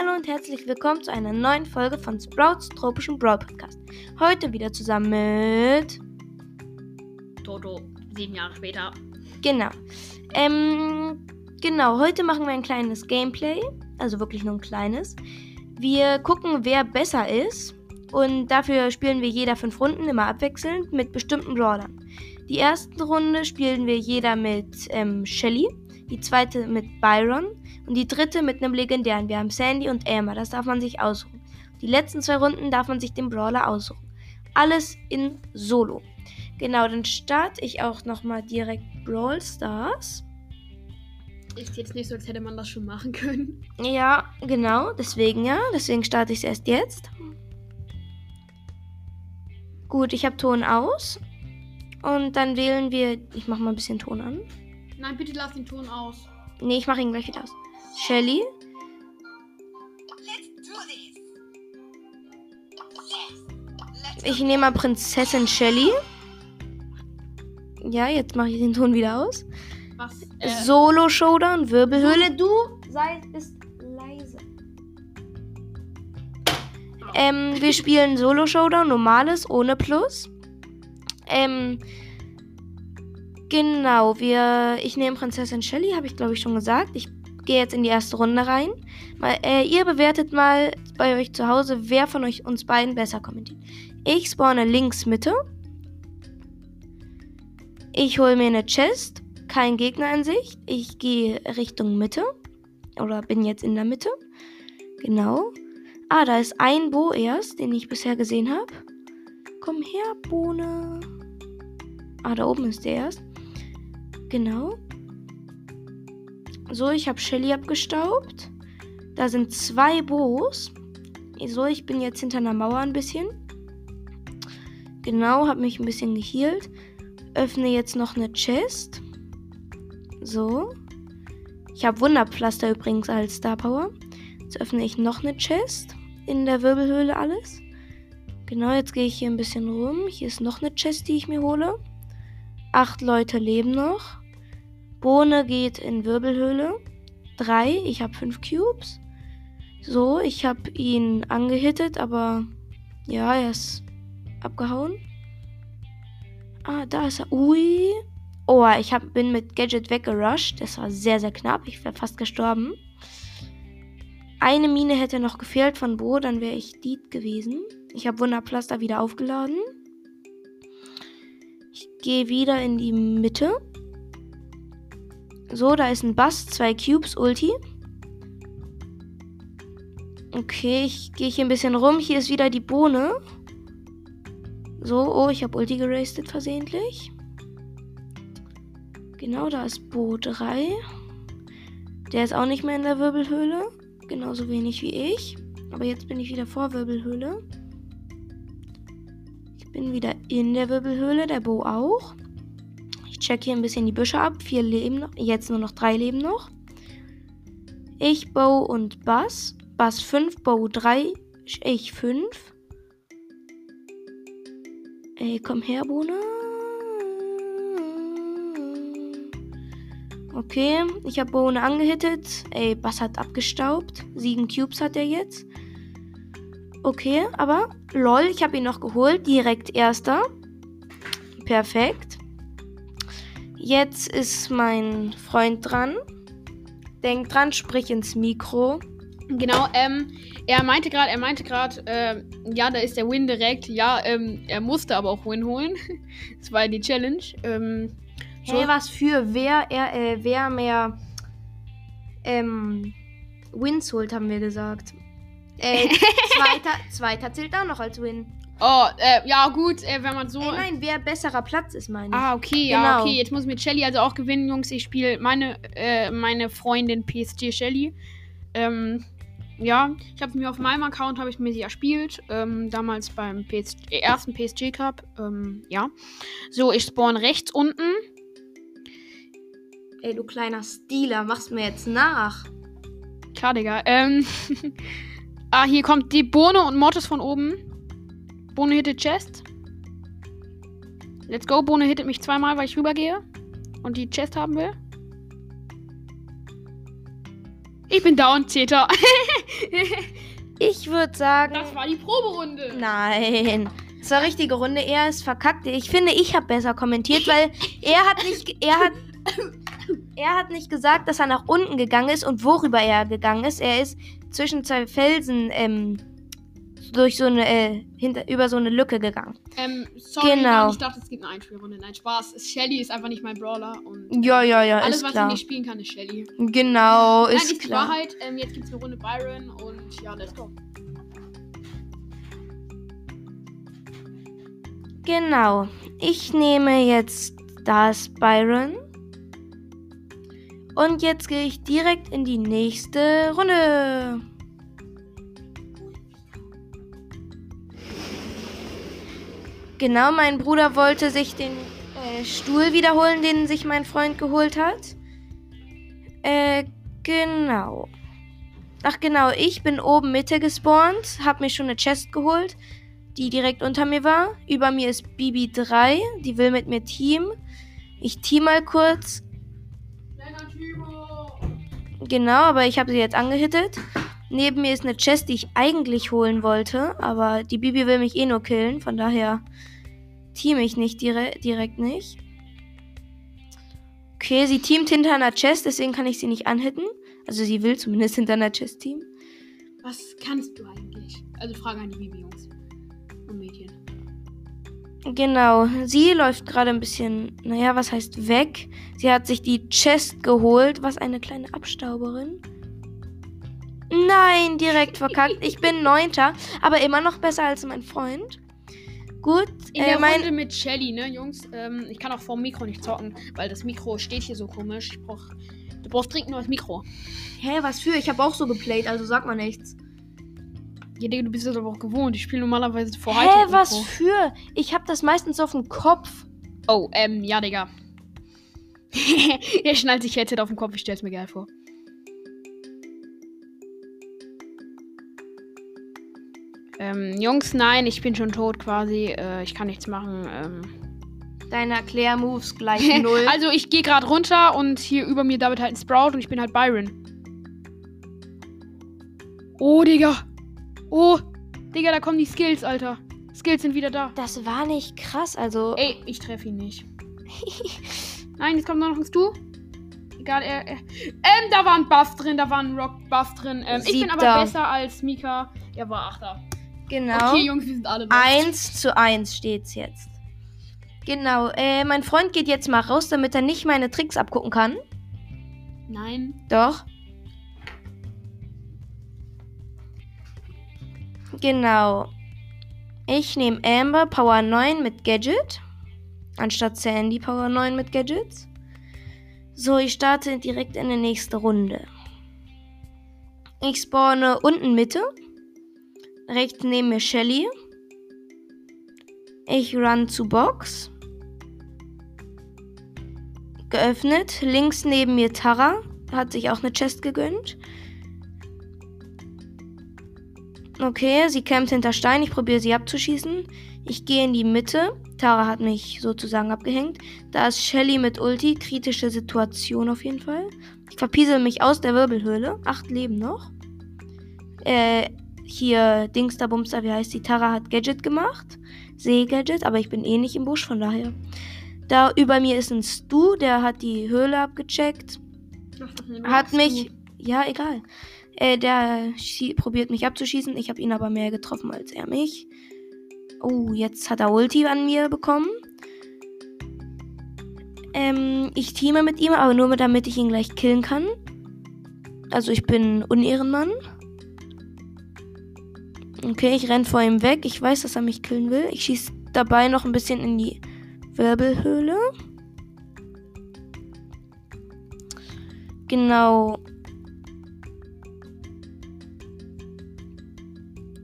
Hallo und herzlich willkommen zu einer neuen Folge von Sprouts tropischen Brawl Podcast. Heute wieder zusammen mit Toto, sieben Jahre später. Genau. Ähm, genau, heute machen wir ein kleines Gameplay. Also wirklich nur ein kleines. Wir gucken, wer besser ist. Und dafür spielen wir jeder fünf Runden, immer abwechselnd, mit bestimmten Brawlern. Die erste Runde spielen wir jeder mit ähm, Shelly, die zweite mit Byron und die dritte mit einem legendären. Wir haben Sandy und Elmer, das darf man sich aussuchen. Die letzten zwei Runden darf man sich den Brawler aussuchen. Alles in Solo. Genau, dann starte ich auch nochmal direkt Brawl Stars. Ist jetzt nicht so, als hätte man das schon machen können. Ja, genau, deswegen ja. Deswegen starte ich es erst jetzt. Gut, ich habe Ton aus. Und dann wählen wir. Ich mache mal ein bisschen Ton an. Nein, bitte lass den Ton aus. Nee, ich mache ihn gleich wieder aus. Shelly. Ich nehme mal Prinzessin Shelly. Ja, jetzt mache ich den Ton wieder aus. Was? Äh, Solo Showdown, Wirbelhöhle. Du sei bist leise. Ähm, wir spielen Solo Showdown, normales, ohne Plus. Ähm, genau, wir. Ich nehme Prinzessin Shelly, habe ich glaube ich schon gesagt. Ich gehe jetzt in die erste Runde rein. Mal, äh, ihr bewertet mal bei euch zu Hause, wer von euch uns beiden besser kommentiert. Ich spawne links Mitte. Ich hole mir eine Chest. Kein Gegner in Sicht. Ich gehe Richtung Mitte. Oder bin jetzt in der Mitte. Genau. Ah, da ist ein Bo erst, den ich bisher gesehen habe. Komm her, Bohne. Ah, da oben ist der erst. Genau. So, ich habe Shelly abgestaubt. Da sind zwei Boos. So, ich bin jetzt hinter einer Mauer ein bisschen. Genau, habe mich ein bisschen gehealt. Öffne jetzt noch eine Chest. So. Ich habe Wunderpflaster übrigens als Star Power. Jetzt öffne ich noch eine Chest. In der Wirbelhöhle alles. Genau, jetzt gehe ich hier ein bisschen rum. Hier ist noch eine Chest, die ich mir hole. Acht Leute leben noch. Bohne geht in Wirbelhöhle. Drei. Ich habe fünf Cubes. So, ich habe ihn angehittet, aber ja, er ist abgehauen. Ah, da ist er. Ui. Oh, ich hab, bin mit Gadget weggerusht. Das war sehr, sehr knapp. Ich wäre fast gestorben. Eine Mine hätte noch gefehlt von Bo, dann wäre ich Diet gewesen. Ich habe Wunderpflaster wieder aufgeladen. Ich gehe wieder in die Mitte. So, da ist ein Bass, zwei Cubes, Ulti. Okay, ich gehe hier ein bisschen rum. Hier ist wieder die Bohne. So, oh, ich habe Ulti gerastet versehentlich. Genau, da ist Bo 3. Der ist auch nicht mehr in der Wirbelhöhle. Genauso wenig wie ich. Aber jetzt bin ich wieder vor Wirbelhöhle. Ich bin wieder in der Wirbelhöhle, der Bo auch. Ich check hier ein bisschen die Büsche ab. Vier Leben noch. Jetzt nur noch drei Leben noch. Ich, Bo und Bass. Bass 5, Bo 3, ich 5. Ey, komm her, Bohne. Okay, ich habe Bohne angehittet. Ey, Bass hat abgestaubt. Sieben Cubes hat er jetzt. Okay, aber lol, ich habe ihn noch geholt. Direkt erster. Perfekt. Jetzt ist mein Freund dran. Denk dran, sprich ins Mikro. Genau, ähm, er meinte gerade, er meinte gerade, äh, ja, da ist der Win direkt. Ja, ähm, er musste aber auch Win holen. das war die Challenge. Ähm, so. Hey, was für wer er, äh, wer mehr ähm, Wins holt, haben wir gesagt. Äh, zweiter, zweiter zählt auch noch als Win. Oh, äh, ja, gut, äh, wenn man so. Ey, nein, wer besserer Platz ist, meine ich. Ah, okay, genau. ja, okay. Jetzt muss mit Shelly also auch gewinnen, Jungs. Ich spiele meine, äh, meine Freundin PSG Shelly. Ähm, ja, ich habe mir auf meinem Account habe ich mir sie erspielt. Ähm, damals beim PS ersten PSG Cup. Ähm, ja. So, ich spawn rechts unten. Ey, du kleiner Stealer, machst mir jetzt nach. Klar, Digga. Ähm. ah, hier kommt die Bohne und Mortis von oben. Bohne hittet Chest. Let's go. Bohne hittet mich zweimal, weil ich rübergehe. Und die Chest haben will. Ich bin down, Zeta. Ich würde sagen. Das war die Proberunde. Nein. Das war richtige Runde. Er ist verkackt. Ich finde, ich habe besser kommentiert, weil er hat nicht. Er hat. Er hat nicht gesagt, dass er nach unten gegangen ist und worüber er gegangen ist. Er ist zwischen zwei Felsen ähm, durch so eine äh, hinter, über so eine Lücke gegangen. Ähm, sorry, Genau. Ich dachte, es gibt eine Einspielrunde. Nein, Spaß. Shelly ist einfach nicht mein Brawler und Ja, ja, ja, alles, was klar. ich nicht spielen kann, ist Shelly. Genau, Nein, ist ist die klar. Wahrheit. Ähm, jetzt gibt's eine Runde Byron und ja, let's go. Genau. Ich nehme jetzt das Byron. Und jetzt gehe ich direkt in die nächste Runde. Genau, mein Bruder wollte sich den äh, Stuhl wiederholen, den sich mein Freund geholt hat. Äh, genau. Ach genau, ich bin oben Mitte gespawnt, hab mir schon eine Chest geholt die direkt unter mir war. Über mir ist Bibi 3, die will mit mir Team. Ich team mal kurz. Genau, aber ich habe sie jetzt angehittet. Neben mir ist eine Chest, die ich eigentlich holen wollte, aber die Bibi will mich eh nur killen, von daher team ich nicht dire direkt nicht. Okay, sie teamt hinter einer Chest, deswegen kann ich sie nicht anhitten. Also sie will zumindest hinter einer Chest teamen. Was kannst du eigentlich? Also Frage an die Bibi, Jungs. Und Mädchen. Genau, sie läuft gerade ein bisschen, naja, was heißt weg? Sie hat sich die Chest geholt. Was eine kleine Abstauberin. Nein, direkt verkackt. Ich bin Neunter, aber immer noch besser als mein Freund. Gut, In äh, der mein, Runde mit Shelly, ne, Jungs? Ähm, ich kann auch vor dem Mikro nicht zocken, weil das Mikro steht hier so komisch. Ich brauch, du brauchst dringend nur das Mikro. Hä, was für? Ich habe auch so geplayt, also sag mal nichts. Ja, Digga, du bist das aber auch gewohnt. Ich spiele normalerweise vor Hä, was Mikro. für? Ich habe das meistens auf dem Kopf. Oh, ähm, ja, Digga. er schnallt sich Headset auf den Kopf, ich stell's mir geil vor. Ähm, Jungs, nein, ich bin schon tot quasi. Äh, ich kann nichts machen. Ähm. Deine Erklärmoves gleich null. also, ich gehe gerade runter und hier über mir David halt ein Sprout und ich bin halt Byron. Oh, Digga. Oh, Digga, da kommen die Skills, Alter. Skills sind wieder da. das war nicht krass, also. Ey, ich treffe ihn nicht. Nein, jetzt kommt nur noch ein Stu. Egal, er, er. Ähm, da war ein Buff drin, da war ein Rock-Buff drin. Ähm, ich bin aber besser als Mika. Er war Achter. Genau. Okay, Jungs, wir sind alle lost. 1 zu 1 steht's jetzt. Genau, äh, mein Freund geht jetzt mal raus, damit er nicht meine Tricks abgucken kann. Nein. Doch. Genau. Ich nehme Amber Power 9 mit Gadget. Anstatt Sandy Power 9 mit Gadgets. So, ich starte direkt in die nächste Runde. Ich spawne unten Mitte. Rechts neben mir Shelly. Ich run zu Box. Geöffnet. Links neben mir Tara. Hat sich auch eine Chest gegönnt. Okay, sie kämpft hinter Stein. Ich probiere sie abzuschießen. Ich gehe in die Mitte. Tara hat mich sozusagen abgehängt. Da ist Shelly mit Ulti. Kritische Situation auf jeden Fall. Ich verpiesel mich aus der Wirbelhöhle. Acht Leben noch. Äh, hier Dingster Bumster, wie heißt die? Tara hat Gadget gemacht. Seegadget, aber ich bin eh nicht im Busch, von daher. Da über mir ist ein Stu, der hat die Höhle abgecheckt. Hat mich. Ja, egal. Äh, der probiert mich abzuschießen. Ich habe ihn aber mehr getroffen als er mich. Oh, jetzt hat er Ulti an mir bekommen. Ähm, ich teame mit ihm, aber nur damit ich ihn gleich killen kann. Also ich bin Unehrenmann. Okay, ich renn vor ihm weg. Ich weiß, dass er mich killen will. Ich schieße dabei noch ein bisschen in die Wirbelhöhle. Genau.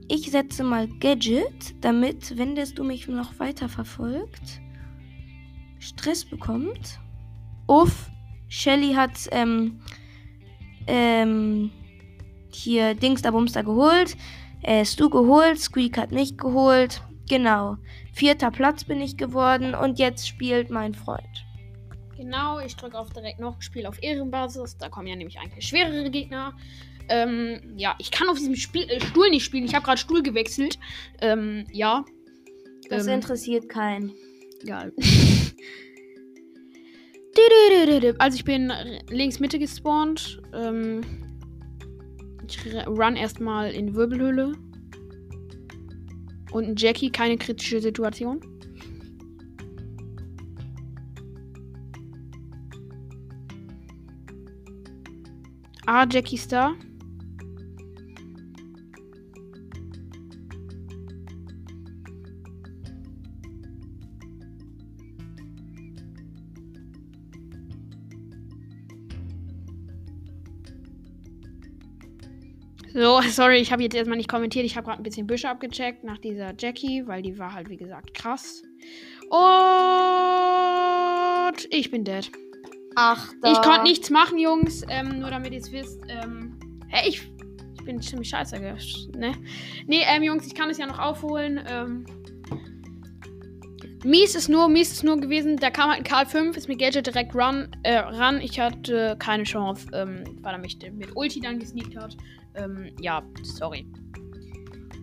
Ich setze mal Gadget, damit, wenn das du mich noch weiter verfolgt, Stress bekommt. Uff, Shelly hat ähm, ähm, hier Dings da Bumster geholt. Äh, Stu geholt, Squeak hat mich geholt. Genau. Vierter Platz bin ich geworden und jetzt spielt mein Freund. Genau, ich drücke auf direkt noch Spiel auf Ehrenbasis. Da kommen ja nämlich eigentlich schwerere Gegner. Ähm, ja, ich kann auf diesem Spiel, äh, Stuhl nicht spielen. Ich habe gerade Stuhl gewechselt. Ähm, ja. Das ähm, interessiert keinen. Egal. also ich bin links Mitte gespawnt. Ähm, ich run erstmal in Wirbelhöhle. Und Jackie, keine kritische Situation. Ah, Jackie ist da. So, sorry, ich habe jetzt erstmal nicht kommentiert. Ich habe gerade ein bisschen Büsche abgecheckt nach dieser Jackie, weil die war halt, wie gesagt, krass. Und ich bin dead. Ach, da. Ich konnte nichts machen, Jungs. Ähm, nur damit ihr es wisst. Ähm, hä, ich, ich bin ziemlich scheiße. Ne, nee, ähm, Jungs, ich kann es ja noch aufholen. Ähm, mies ist nur, mies ist nur gewesen, da kam halt ein Karl 5, ist mit Gadget direkt run, äh, ran. Ich hatte keine Chance, ähm, weil er mich mit Ulti dann gesneakt hat. Ähm, ja, sorry.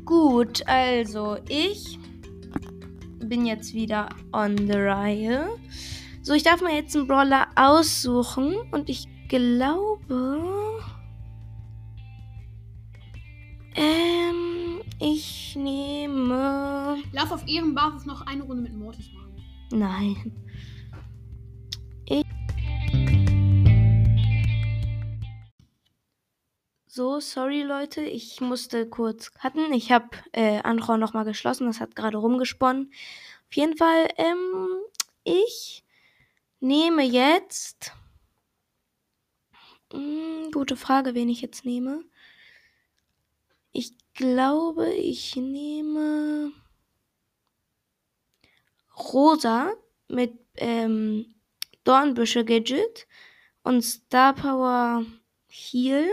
Gut, also ich bin jetzt wieder on the Reihe. So, ich darf mir jetzt einen Brawler aussuchen und ich glaube. Ähm, ich nehme. Lass auf Ehrenbasis noch eine Runde mit Mortis machen. Nein. Ich. So, sorry Leute, ich musste kurz cutten. Ich habe äh, Anron nochmal geschlossen, das hat gerade rumgesponnen. Auf jeden Fall, ähm, ich nehme jetzt. Hm, gute Frage, wen ich jetzt nehme. Ich glaube, ich nehme Rosa mit ähm, Dornbüsche Gadget und Star Power Heal.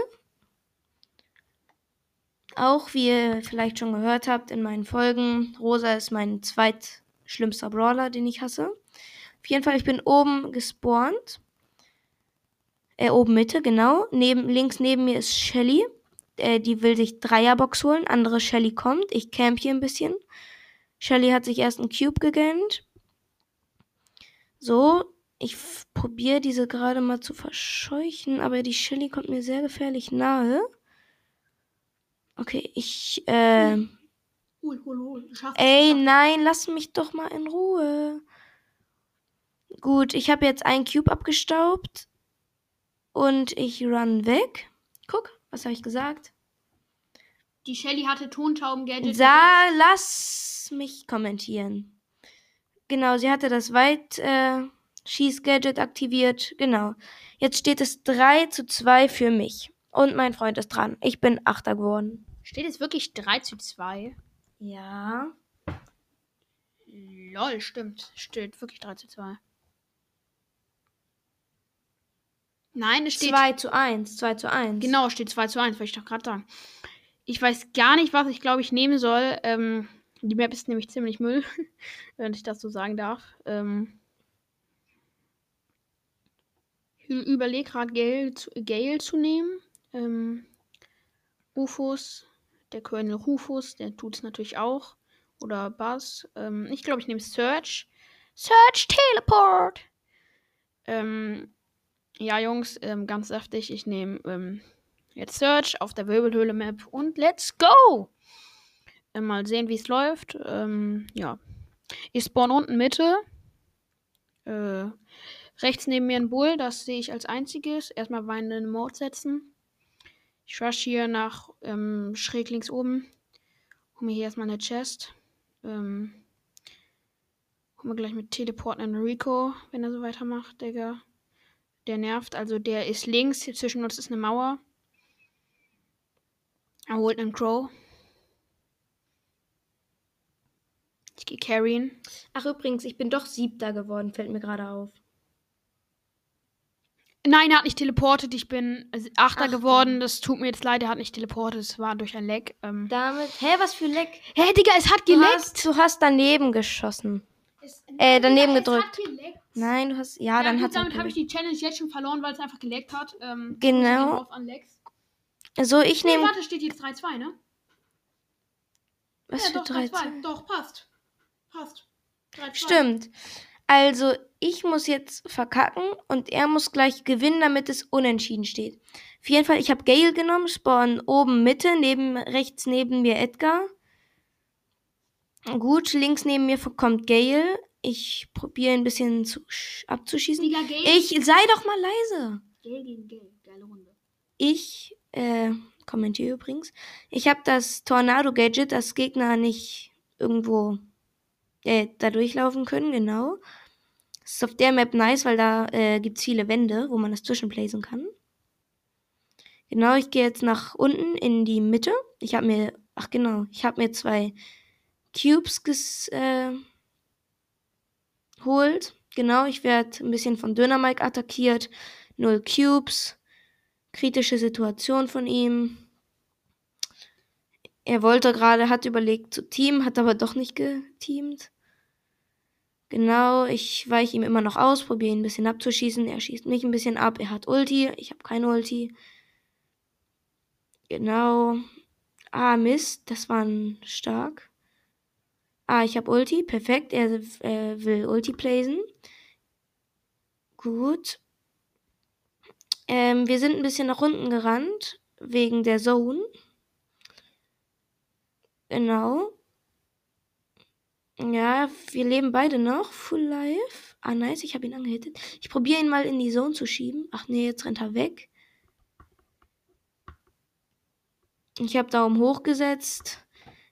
Auch wie ihr vielleicht schon gehört habt in meinen Folgen, Rosa ist mein zweitschlimmster Brawler, den ich hasse. Auf jeden Fall, ich bin oben gespawnt. Äh, oben Mitte, genau. Neben, links neben mir ist Shelly. Äh, die will sich Dreierbox holen. Andere Shelly kommt. Ich camp hier ein bisschen. Shelly hat sich erst einen Cube gegönnt. So, ich probiere diese gerade mal zu verscheuchen, aber die Shelly kommt mir sehr gefährlich nahe. Okay, ich, äh. Hol, hol, hol. Ey, nein, lass mich doch mal in Ruhe. Gut, ich habe jetzt einen Cube abgestaubt. Und ich run weg. Guck, was habe ich gesagt? Die Shelly hatte Tontauben-Gadget. Da, lass mich kommentieren. Genau, sie hatte das Weit äh, Schieß-Gadget aktiviert. Genau. Jetzt steht es 3 zu 2 für mich. Und mein Freund ist dran. Ich bin Achter geworden. Steht es wirklich 3 zu 2? Ja. Lol, stimmt. Steht wirklich 3 zu 2. Nein, es steht. 2 zu 1. 2 zu 1. Genau, steht 2 zu 1, wollte ich doch gerade sagen. Ich weiß gar nicht, was ich glaube ich nehmen soll. Ähm, die Map ist nämlich ziemlich Müll, wenn ich das so sagen darf. Ähm, ich überlege gerade Gale, Gale zu nehmen. Ähm, UFOs der Colonel Rufus, der tut es natürlich auch. Oder Buzz. Ähm, ich glaube, ich nehme Search. Search Teleport! Ähm, ja, Jungs, ähm, ganz saftig. Ich nehme ähm, jetzt Search auf der Wirbelhöhle-Map und let's go! Ähm, mal sehen, wie es läuft. Ähm, ja. Ich spawn unten Mitte. Äh, rechts neben mir ein Bull, das sehe ich als einziges. Erstmal weinenden Mode setzen. Ich rush hier nach ähm, schräg links oben. Hol mir hier erstmal eine Chest. Ähm, hol mir gleich mit Teleporten an Rico, wenn er so weitermacht, Digga. Der nervt. Also der ist links. Hier zwischen uns ist eine Mauer. Er holt einen Crow. Ich gehe carryen. Ach übrigens, ich bin doch siebter geworden, fällt mir gerade auf. Nein, er hat nicht teleportet. Ich bin Achter, Achter, geworden. Das tut mir jetzt leid, er hat nicht teleportet. Es war durch ein Leck. Ähm. Damit. Hä, was für Leck? Hä, Digga, es hat geleckt. Du hast, du hast daneben geschossen. Es, äh, daneben Digga, gedrückt. Nein, du hast. Ja, dann gut, hat damit habe ich die Challenge jetzt schon verloren, weil es einfach geleckt hat. Ähm, Genau. Lex. Also ich Nee, nehme. warte, steht jetzt 3-2, ne? Was ja, für doch, 13? 3-2. Doch, passt. Passt. 3-2. Stimmt. Also ich muss jetzt verkacken und er muss gleich gewinnen, damit es unentschieden steht. Auf jeden Fall, ich habe Gale genommen, Spawn oben Mitte, neben rechts neben mir Edgar. Gut, links neben mir kommt Gale. Ich probiere ein bisschen zu, sch- abzuschießen. Gale. Ich sei doch mal leise. Gale gegen Gale. Geile Runde. Ich äh, kommentiere übrigens. Ich habe das Tornado-Gadget, dass Gegner nicht irgendwo äh, da durchlaufen können, genau. Das ist auf der Map nice, weil da äh, gibt es viele Wände, wo man das zwischenplacen kann. Genau, ich gehe jetzt nach unten in die Mitte. Ich habe mir, ach genau, ich habe mir zwei Cubes ges, äh, holt. Genau, ich werde ein bisschen von Dönermike attackiert. Null Cubes. Kritische Situation von ihm. Er wollte gerade, hat überlegt zu teamen, hat aber doch nicht geteamt. Genau, ich weiche ihm immer noch aus, probiere ihn ein bisschen abzuschießen. Er schießt mich ein bisschen ab. Er hat Ulti, ich habe keine Ulti. Genau. Ah, Mist, das war ein stark. Ah, ich habe Ulti, perfekt. Er äh, will Ulti placen. Gut. Ähm, wir sind ein bisschen nach unten gerannt, wegen der Zone. Genau. Ja, wir leben beide noch. Full life. Ah, nice, ich habe ihn angehittet. Ich probiere ihn mal in die Zone zu schieben. Ach nee, jetzt rennt er weg. Ich habe Daumen hoch gesetzt.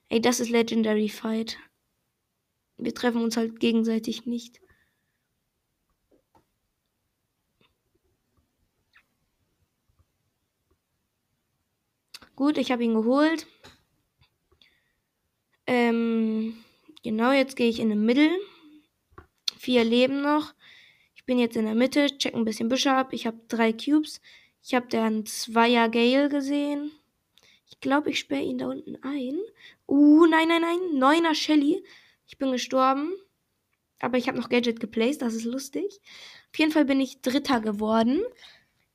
Ey, das ist Legendary Fight. Wir treffen uns halt gegenseitig nicht. Gut, ich habe ihn geholt. Ähm, genau, jetzt gehe ich in den Mittel. Vier Leben noch. Ich bin jetzt in der Mitte, check ein bisschen Büsche ab. Ich habe drei Cubes. Ich habe dann Zweier Gale gesehen. Ich glaube, ich sperre ihn da unten ein. Uh, nein, nein, nein. Neuner Shelly. Ich bin gestorben. Aber ich habe noch Gadget geplaced, das ist lustig. Auf jeden Fall bin ich Dritter geworden.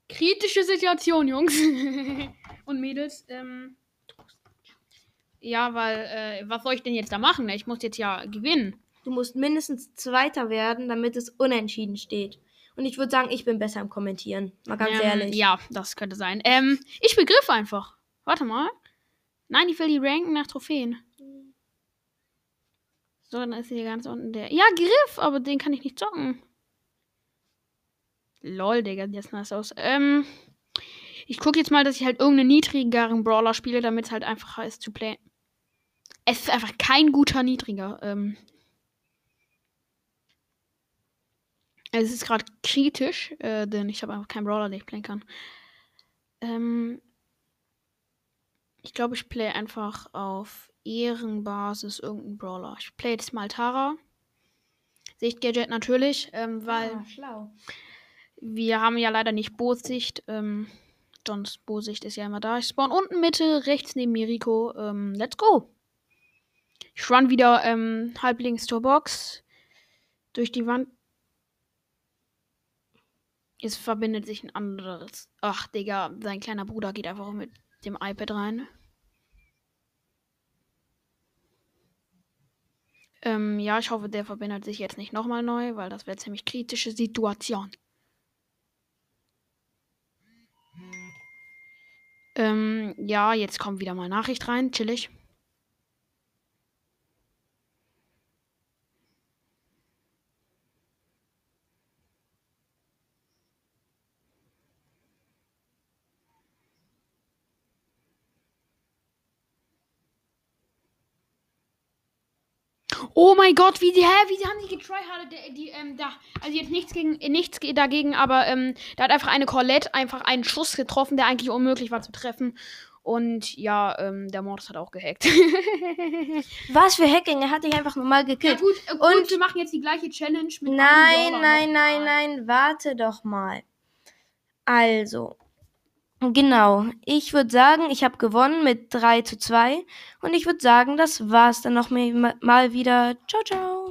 Kritische Situation, Jungs. Und Mädels. Ähm, ja, weil, äh, was soll ich denn jetzt da machen? Ich muss jetzt ja gewinnen. Du musst mindestens Zweiter werden, damit es unentschieden steht. Und ich würde sagen, ich bin besser im Kommentieren. Mal ganz ähm, ehrlich. Ja, das könnte sein. Ähm, ich begriff einfach. Warte mal. Nein, ich will die ranken nach Trophäen. So, dann ist hier ganz unten der. Ja, Griff, aber den kann ich nicht zocken. Lol, Digga, sieht jetzt nice aus. Ähm, ich gucke jetzt mal, dass ich halt irgendeinen niedrigeren Brawler spiele, damit es halt einfacher ist zu playen. Es ist einfach kein guter niedriger. Ähm, es ist gerade kritisch, äh, denn ich habe einfach keinen Brawler, den ich playen kann. Ähm, ich glaube, ich play einfach auf Ehrenbasis irgendeinen Brawler. Ich play jetzt mal Tara. Sichtgadget natürlich, ähm, weil Ah, wir haben ja leider nicht Bootssicht. Ähm, sonst Bootssicht ist ja immer da. Ich spawn unten Mitte, rechts neben mir Rico. Ähm, let's go. Ich run wieder ähm, halblinks zur Box. Durch die Wand. Es verbindet sich ein anderes. Ach, Digga, sein kleiner Bruder geht einfach mit dem iPad rein. Ähm, ja, ich hoffe, der verbindet sich jetzt nicht nochmal neu, weil das wäre ziemlich kritische Situation. Ähm, ja, jetzt kommt wieder mal Nachricht rein, chillig. Oh mein Gott, wie die, hä, wie die haben die getryhardet, die, die, ähm, da, also jetzt nichts gegen, äh, nichts ge- dagegen, aber, ähm, da hat einfach eine Colette einfach einen Schuss getroffen, der eigentlich unmöglich war zu treffen. Und ja, ähm, der Mortis hat auch gehackt. Was für Hacking? Er hat dich einfach normal ja gekillt. gut, äh, Und- gut, wir machen jetzt die gleiche Challenge mit Nein, nein, nein, nein, warte doch mal. Also, genau. Ich würde sagen, ich habe gewonnen mit 3 zu 2. Und ich würde sagen, das war's dann noch mal wieder. Ciao, ciao.